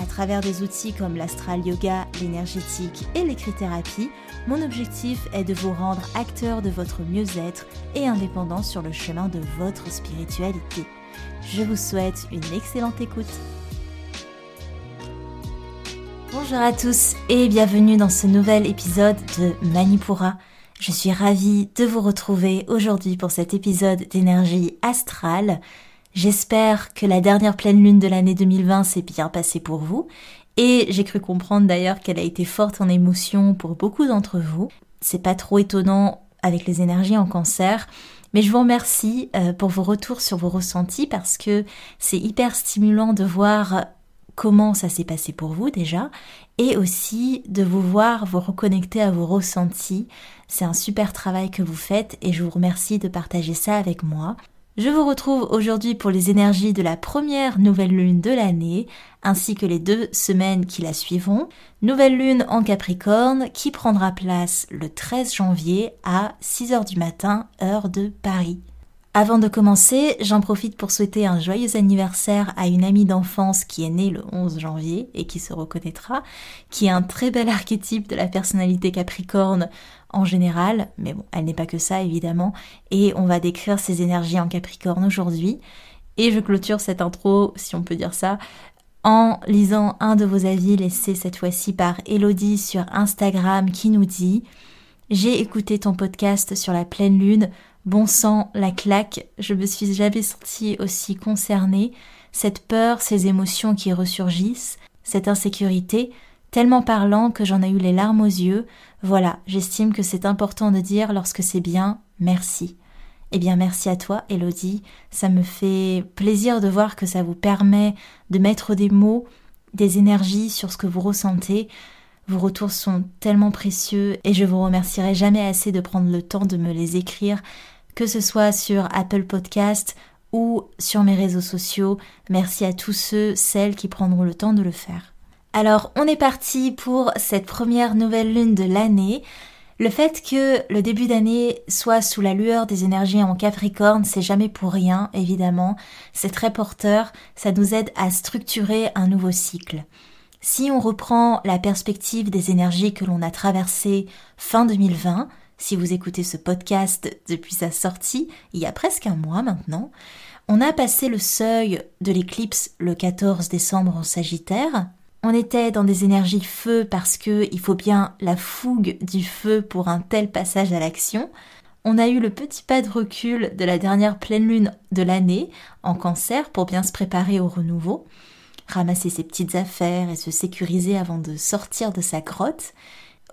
à travers des outils comme l'astral yoga, l'énergétique et l'écrit-thérapie, mon objectif est de vous rendre acteur de votre mieux-être et indépendant sur le chemin de votre spiritualité. Je vous souhaite une excellente écoute. Bonjour à tous et bienvenue dans ce nouvel épisode de Manipura. Je suis ravie de vous retrouver aujourd'hui pour cet épisode d'énergie astrale. J'espère que la dernière pleine lune de l'année 2020 s'est bien passée pour vous. Et j'ai cru comprendre d'ailleurs qu'elle a été forte en émotion pour beaucoup d'entre vous. C'est pas trop étonnant avec les énergies en cancer. Mais je vous remercie euh, pour vos retours sur vos ressentis parce que c'est hyper stimulant de voir comment ça s'est passé pour vous déjà et aussi de vous voir vous reconnecter à vos ressentis. C'est un super travail que vous faites et je vous remercie de partager ça avec moi. Je vous retrouve aujourd'hui pour les énergies de la première nouvelle lune de l'année, ainsi que les deux semaines qui la suivront. Nouvelle lune en Capricorne qui prendra place le 13 janvier à 6h du matin, heure de Paris. Avant de commencer, j'en profite pour souhaiter un joyeux anniversaire à une amie d'enfance qui est née le 11 janvier et qui se reconnaîtra, qui est un très bel archétype de la personnalité capricorne en général, mais bon, elle n'est pas que ça évidemment, et on va décrire ses énergies en capricorne aujourd'hui. Et je clôture cette intro, si on peut dire ça, en lisant un de vos avis laissé cette fois-ci par Elodie sur Instagram qui nous dit J'ai écouté ton podcast sur la pleine lune Bon sang, la claque, je me suis jamais sentie aussi concernée, cette peur, ces émotions qui ressurgissent, cette insécurité, tellement parlant que j'en ai eu les larmes aux yeux, voilà, j'estime que c'est important de dire lorsque c'est bien, merci. Eh bien merci à toi, Elodie, ça me fait plaisir de voir que ça vous permet de mettre des mots, des énergies sur ce que vous ressentez, vos retours sont tellement précieux et je vous remercierai jamais assez de prendre le temps de me les écrire que ce soit sur Apple Podcast ou sur mes réseaux sociaux. Merci à tous ceux, celles qui prendront le temps de le faire. Alors, on est parti pour cette première nouvelle lune de l'année. Le fait que le début d'année soit sous la lueur des énergies en Capricorne, c'est jamais pour rien, évidemment. C'est très porteur, ça nous aide à structurer un nouveau cycle. Si on reprend la perspective des énergies que l'on a traversées fin 2020, si vous écoutez ce podcast depuis sa sortie, il y a presque un mois maintenant, on a passé le seuil de l'éclipse le 14 décembre en Sagittaire. On était dans des énergies feu parce que il faut bien la fougue du feu pour un tel passage à l'action. On a eu le petit pas de recul de la dernière pleine lune de l'année en cancer pour bien se préparer au renouveau, ramasser ses petites affaires et se sécuriser avant de sortir de sa grotte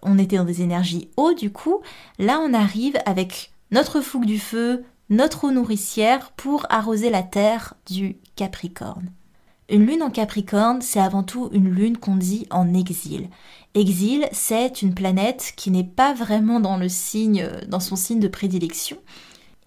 on était dans des énergies hautes du coup, là on arrive avec notre fougue du feu, notre eau nourricière pour arroser la terre du Capricorne. Une lune en Capricorne, c'est avant tout une lune qu'on dit en exil. Exil, c'est une planète qui n'est pas vraiment dans le signe, dans son signe de prédilection.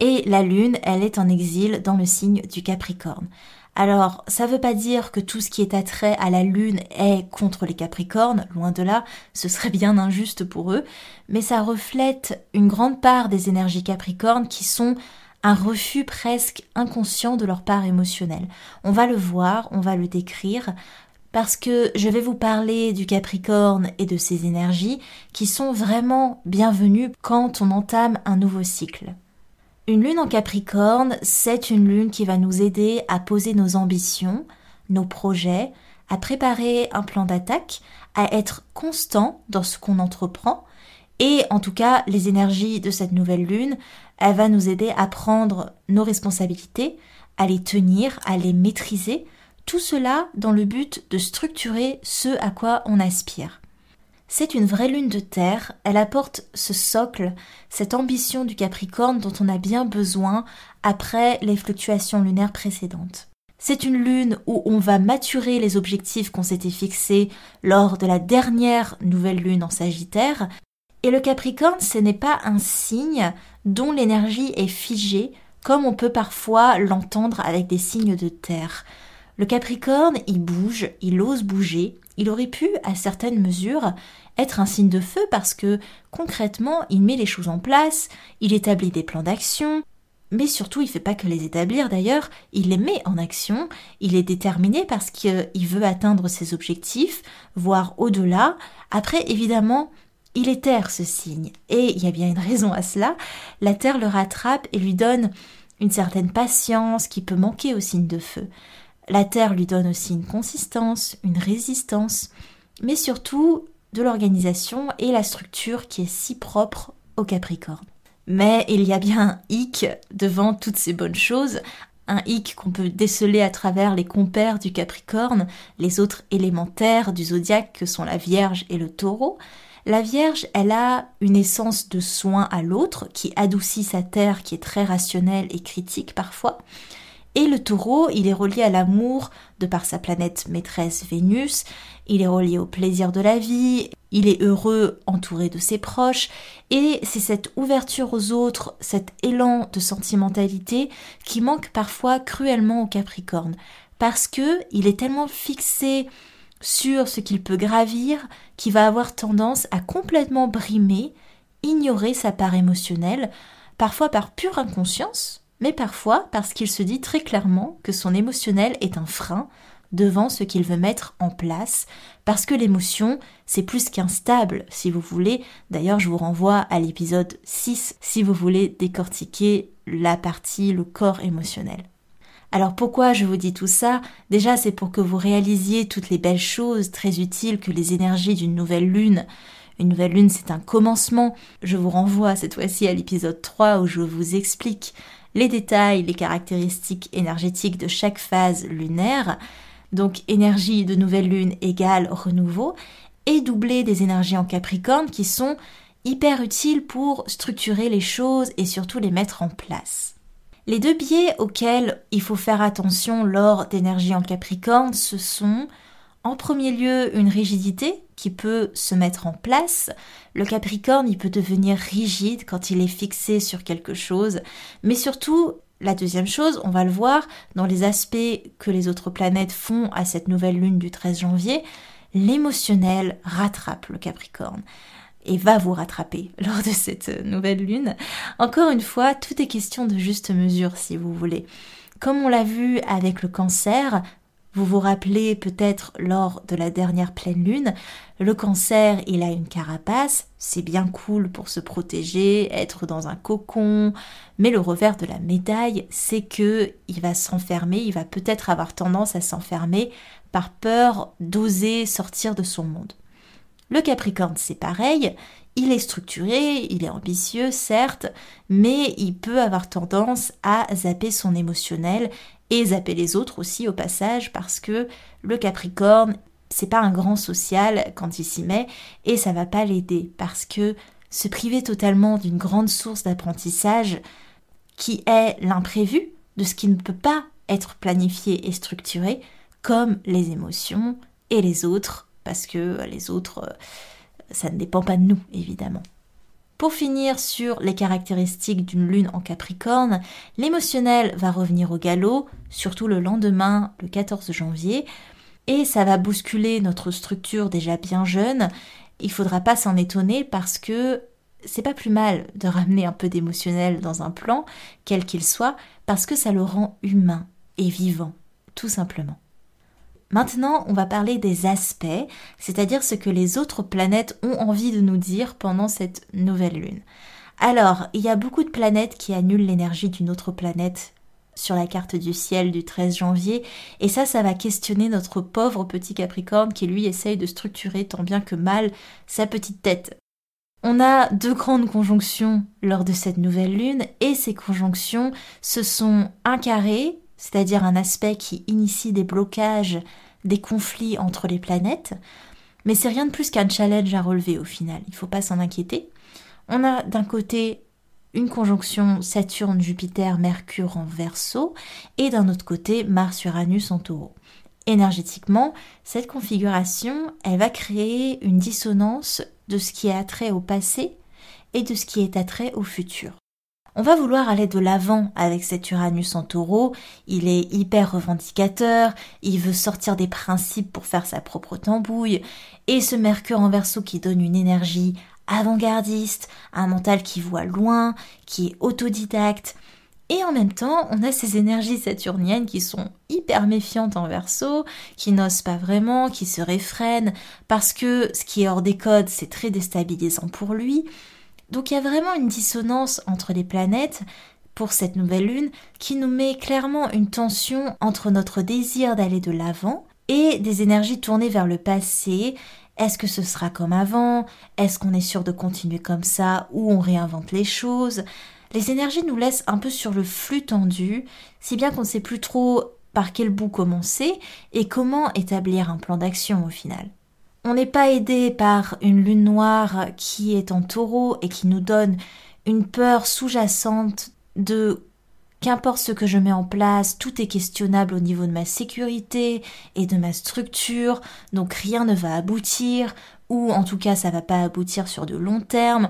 Et la lune, elle est en exil dans le signe du Capricorne. Alors, ça veut pas dire que tout ce qui est attrait à la Lune est contre les Capricornes, loin de là, ce serait bien injuste pour eux, mais ça reflète une grande part des énergies Capricornes qui sont un refus presque inconscient de leur part émotionnelle. On va le voir, on va le décrire, parce que je vais vous parler du Capricorne et de ses énergies qui sont vraiment bienvenues quand on entame un nouveau cycle. Une lune en Capricorne, c'est une lune qui va nous aider à poser nos ambitions, nos projets, à préparer un plan d'attaque, à être constant dans ce qu'on entreprend. Et en tout cas, les énergies de cette nouvelle lune, elle va nous aider à prendre nos responsabilités, à les tenir, à les maîtriser, tout cela dans le but de structurer ce à quoi on aspire. C'est une vraie lune de terre, elle apporte ce socle, cette ambition du Capricorne dont on a bien besoin après les fluctuations lunaires précédentes. C'est une lune où on va maturer les objectifs qu'on s'était fixés lors de la dernière nouvelle lune en Sagittaire. Et le Capricorne, ce n'est pas un signe dont l'énergie est figée, comme on peut parfois l'entendre avec des signes de terre. Le Capricorne, il bouge, il ose bouger, il aurait pu, à certaines mesures, être un signe de feu parce que concrètement, il met les choses en place, il établit des plans d'action, mais surtout il fait pas que les établir d'ailleurs, il les met en action, il est déterminé parce qu'il veut atteindre ses objectifs, voire au-delà. Après, évidemment, il est terre ce signe, et il y a bien une raison à cela, la terre le rattrape et lui donne une certaine patience qui peut manquer au signe de feu. La terre lui donne aussi une consistance, une résistance, mais surtout de l'organisation et la structure qui est si propre au Capricorne. Mais il y a bien un hic devant toutes ces bonnes choses, un hic qu'on peut déceler à travers les compères du Capricorne, les autres élémentaires du zodiaque que sont la Vierge et le Taureau. La Vierge, elle a une essence de soin à l'autre qui adoucit sa terre qui est très rationnelle et critique parfois. Et le taureau, il est relié à l'amour de par sa planète maîtresse Vénus, il est relié au plaisir de la vie, il est heureux entouré de ses proches, et c'est cette ouverture aux autres, cet élan de sentimentalité qui manque parfois cruellement au Capricorne, parce que il est tellement fixé sur ce qu'il peut gravir qu'il va avoir tendance à complètement brimer, ignorer sa part émotionnelle, parfois par pure inconscience, mais parfois parce qu'il se dit très clairement que son émotionnel est un frein devant ce qu'il veut mettre en place, parce que l'émotion, c'est plus qu'instable, si vous voulez. D'ailleurs, je vous renvoie à l'épisode 6 si vous voulez décortiquer la partie, le corps émotionnel. Alors pourquoi je vous dis tout ça? Déjà, c'est pour que vous réalisiez toutes les belles choses très utiles que les énergies d'une nouvelle lune une nouvelle lune, c'est un commencement. Je vous renvoie cette fois-ci à l'épisode 3 où je vous explique les détails, les caractéristiques énergétiques de chaque phase lunaire, donc énergie de nouvelle lune égale renouveau, et doubler des énergies en Capricorne qui sont hyper utiles pour structurer les choses et surtout les mettre en place. Les deux biais auxquels il faut faire attention lors d'énergie en Capricorne, ce sont en premier lieu une rigidité qui peut se mettre en place. Le Capricorne, il peut devenir rigide quand il est fixé sur quelque chose, mais surtout, la deuxième chose, on va le voir dans les aspects que les autres planètes font à cette nouvelle lune du 13 janvier, l'émotionnel rattrape le Capricorne et va vous rattraper lors de cette nouvelle lune. Encore une fois, tout est question de juste mesure si vous voulez. Comme on l'a vu avec le cancer, vous vous rappelez peut-être lors de la dernière pleine lune, le cancer, il a une carapace, c'est bien cool pour se protéger, être dans un cocon, mais le revers de la médaille, c'est que il va s'enfermer, il va peut-être avoir tendance à s'enfermer par peur d'oser sortir de son monde. Le Capricorne, c'est pareil, il est structuré, il est ambitieux, certes, mais il peut avoir tendance à zapper son émotionnel et zapper les autres aussi au passage parce que le Capricorne, c'est pas un grand social quand il s'y met et ça va pas l'aider parce que se priver totalement d'une grande source d'apprentissage qui est l'imprévu de ce qui ne peut pas être planifié et structuré comme les émotions et les autres parce que les autres euh, ça ne dépend pas de nous évidemment. Pour finir sur les caractéristiques d'une lune en Capricorne, l'émotionnel va revenir au galop, surtout le lendemain, le 14 janvier, et ça va bousculer notre structure déjà bien jeune. Il faudra pas s'en étonner parce que c'est pas plus mal de ramener un peu d'émotionnel dans un plan, quel qu'il soit, parce que ça le rend humain et vivant, tout simplement. Maintenant, on va parler des aspects, c'est-à-dire ce que les autres planètes ont envie de nous dire pendant cette nouvelle lune. Alors, il y a beaucoup de planètes qui annulent l'énergie d'une autre planète sur la carte du ciel du 13 janvier, et ça, ça va questionner notre pauvre petit Capricorne qui lui essaye de structurer tant bien que mal sa petite tête. On a deux grandes conjonctions lors de cette nouvelle lune, et ces conjonctions, ce sont un carré, c'est-à-dire un aspect qui initie des blocages, des conflits entre les planètes, mais c'est rien de plus qu'un challenge à relever au final, il ne faut pas s'en inquiéter. On a d'un côté une conjonction Saturne-Jupiter-Mercure en verso et d'un autre côté Mars-Uranus en taureau. Énergétiquement, cette configuration, elle va créer une dissonance de ce qui est attrait au passé et de ce qui est attrait au futur. On va vouloir aller de l'avant avec cet Uranus en taureau, il est hyper revendicateur, il veut sortir des principes pour faire sa propre tambouille, et ce Mercure en verso qui donne une énergie avant-gardiste, un mental qui voit loin, qui est autodidacte, et en même temps, on a ces énergies saturniennes qui sont hyper méfiantes en verso, qui n'osent pas vraiment, qui se réfrènent, parce que ce qui est hors des codes, c'est très déstabilisant pour lui. Donc il y a vraiment une dissonance entre les planètes pour cette nouvelle lune qui nous met clairement une tension entre notre désir d'aller de l'avant et des énergies tournées vers le passé. Est-ce que ce sera comme avant? Est-ce qu'on est sûr de continuer comme ça? Ou on réinvente les choses? Les énergies nous laissent un peu sur le flux tendu, si bien qu'on ne sait plus trop par quel bout commencer et comment établir un plan d'action au final. On n'est pas aidé par une lune noire qui est en taureau et qui nous donne une peur sous-jacente de qu'importe ce que je mets en place, tout est questionnable au niveau de ma sécurité et de ma structure, donc rien ne va aboutir, ou en tout cas ça va pas aboutir sur de long terme.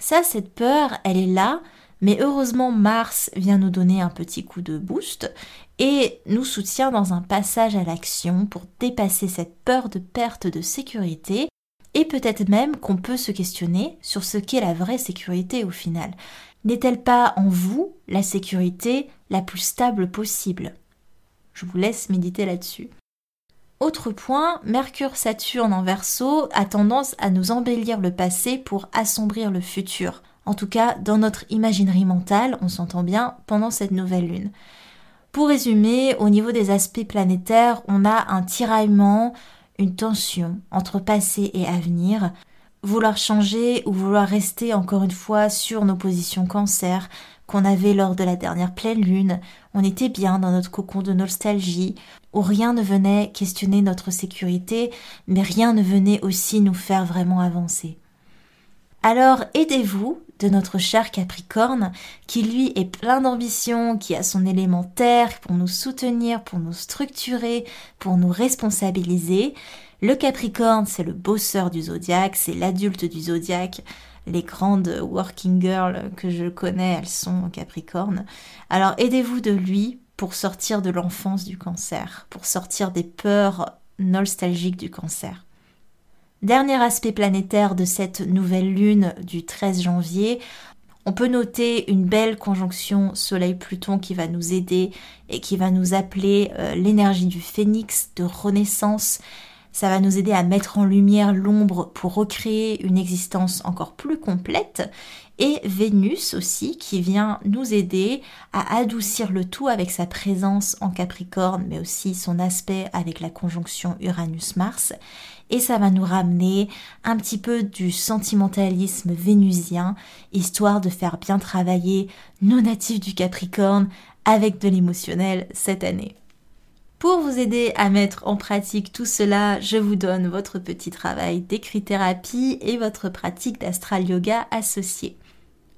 Ça, cette peur, elle est là, mais heureusement, Mars vient nous donner un petit coup de boost et nous soutient dans un passage à l'action pour dépasser cette peur de perte de sécurité et peut-être même qu'on peut se questionner sur ce qu'est la vraie sécurité au final. N'est-elle pas en vous la sécurité la plus stable possible? Je vous laisse méditer là-dessus. Autre point, Mercure-Saturne en verso a tendance à nous embellir le passé pour assombrir le futur. En tout cas, dans notre imaginerie mentale, on s'entend bien, pendant cette nouvelle lune. Pour résumer, au niveau des aspects planétaires, on a un tiraillement, une tension entre passé et avenir. Vouloir changer ou vouloir rester encore une fois sur nos positions cancer qu'on avait lors de la dernière pleine lune, on était bien dans notre cocon de nostalgie, où rien ne venait questionner notre sécurité, mais rien ne venait aussi nous faire vraiment avancer. Alors aidez-vous de notre cher Capricorne, qui lui est plein d'ambition, qui a son élément terre pour nous soutenir, pour nous structurer, pour nous responsabiliser. Le Capricorne, c'est le bosseur du zodiaque, c'est l'adulte du zodiaque. Les grandes working girls que je connais, elles sont Capricorne. Alors aidez-vous de lui pour sortir de l'enfance du cancer, pour sortir des peurs nostalgiques du cancer. Dernier aspect planétaire de cette nouvelle lune du 13 janvier, on peut noter une belle conjonction Soleil-Pluton qui va nous aider et qui va nous appeler euh, l'énergie du phénix, de renaissance. Ça va nous aider à mettre en lumière l'ombre pour recréer une existence encore plus complète. Et Vénus aussi qui vient nous aider à adoucir le tout avec sa présence en Capricorne, mais aussi son aspect avec la conjonction Uranus-Mars et ça va nous ramener un petit peu du sentimentalisme vénusien, histoire de faire bien travailler nos natifs du Capricorne avec de l'émotionnel cette année. Pour vous aider à mettre en pratique tout cela, je vous donne votre petit travail d'écrit-thérapie et votre pratique d'astral yoga associée.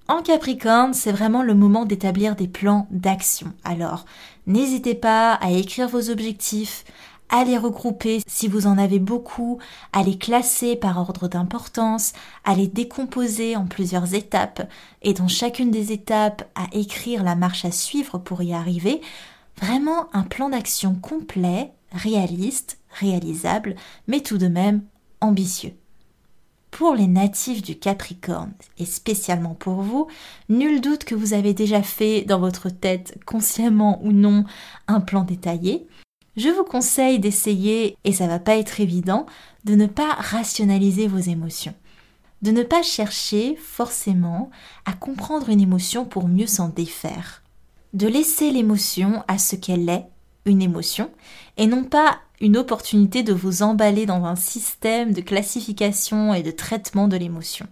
En Capricorne, c'est vraiment le moment d'établir des plans d'action. Alors, n'hésitez pas à écrire vos objectifs, à les regrouper si vous en avez beaucoup, à les classer par ordre d'importance, à les décomposer en plusieurs étapes et dans chacune des étapes à écrire la marche à suivre pour y arriver. Vraiment un plan d'action complet, réaliste, réalisable, mais tout de même ambitieux. Pour les natifs du Capricorne, et spécialement pour vous, nul doute que vous avez déjà fait dans votre tête, consciemment ou non, un plan détaillé, je vous conseille d'essayer, et ça va pas être évident, de ne pas rationaliser vos émotions. De ne pas chercher forcément à comprendre une émotion pour mieux s'en défaire. De laisser l'émotion à ce qu'elle est, une émotion, et non pas une opportunité de vous emballer dans un système de classification et de traitement de l'émotion.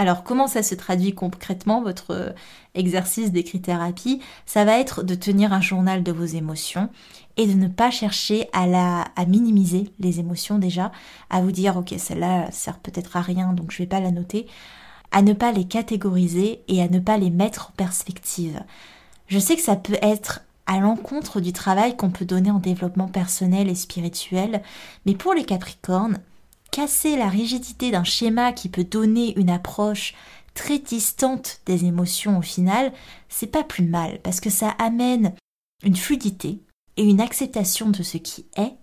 Alors comment ça se traduit concrètement votre euh, exercice d'écrit-thérapie Ça va être de tenir un journal de vos émotions et de ne pas chercher à, à minimiser les émotions déjà, à vous dire ok celle-là sert peut-être à rien donc je vais pas la noter. à ne pas les catégoriser et à ne pas les mettre en perspective. Je sais que ça peut être à l'encontre du travail qu'on peut donner en développement personnel et spirituel, mais pour les Capricornes, casser la rigidité d'un schéma qui peut donner une approche très distante des émotions au final, c'est pas plus mal parce que ça amène une fluidité et une acceptation de ce qui est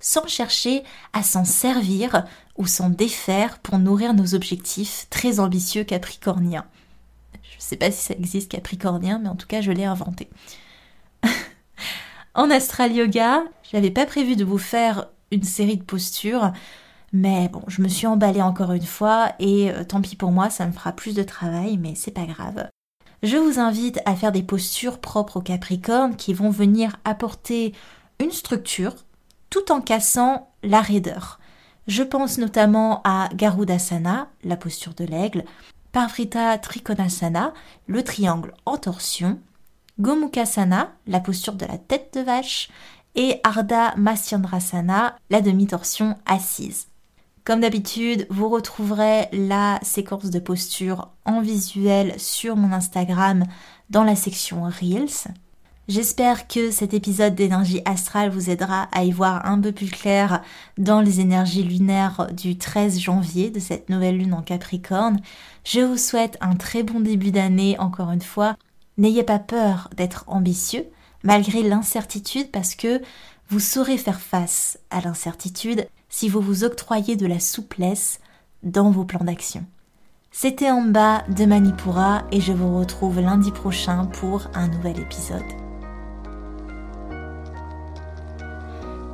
sans chercher à s'en servir ou s'en défaire pour nourrir nos objectifs très ambitieux capricorniens. Je ne sais pas si ça existe capricornien, mais en tout cas je l'ai inventé. en astral yoga, je n'avais pas prévu de vous faire une série de postures, mais bon, je me suis emballée encore une fois et euh, tant pis pour moi, ça me fera plus de travail, mais c'est pas grave. Je vous invite à faire des postures propres au Capricorne qui vont venir apporter une structure tout en cassant la raideur. Je pense notamment à Garudasana, la posture de l'aigle, Parvrita Trikonasana, le triangle en torsion, Gomukasana, la posture de la tête de vache, et Ardha Matsyendrasana, la demi-torsion assise. Comme d'habitude, vous retrouverez la séquence de posture en visuel sur mon Instagram dans la section Reels. J'espère que cet épisode d'énergie astrale vous aidera à y voir un peu plus clair dans les énergies lunaires du 13 janvier de cette nouvelle lune en Capricorne. Je vous souhaite un très bon début d'année encore une fois. N'ayez pas peur d'être ambitieux malgré l'incertitude parce que vous saurez faire face à l'incertitude si vous vous octroyez de la souplesse dans vos plans d'action. C'était en bas de Manipura et je vous retrouve lundi prochain pour un nouvel épisode.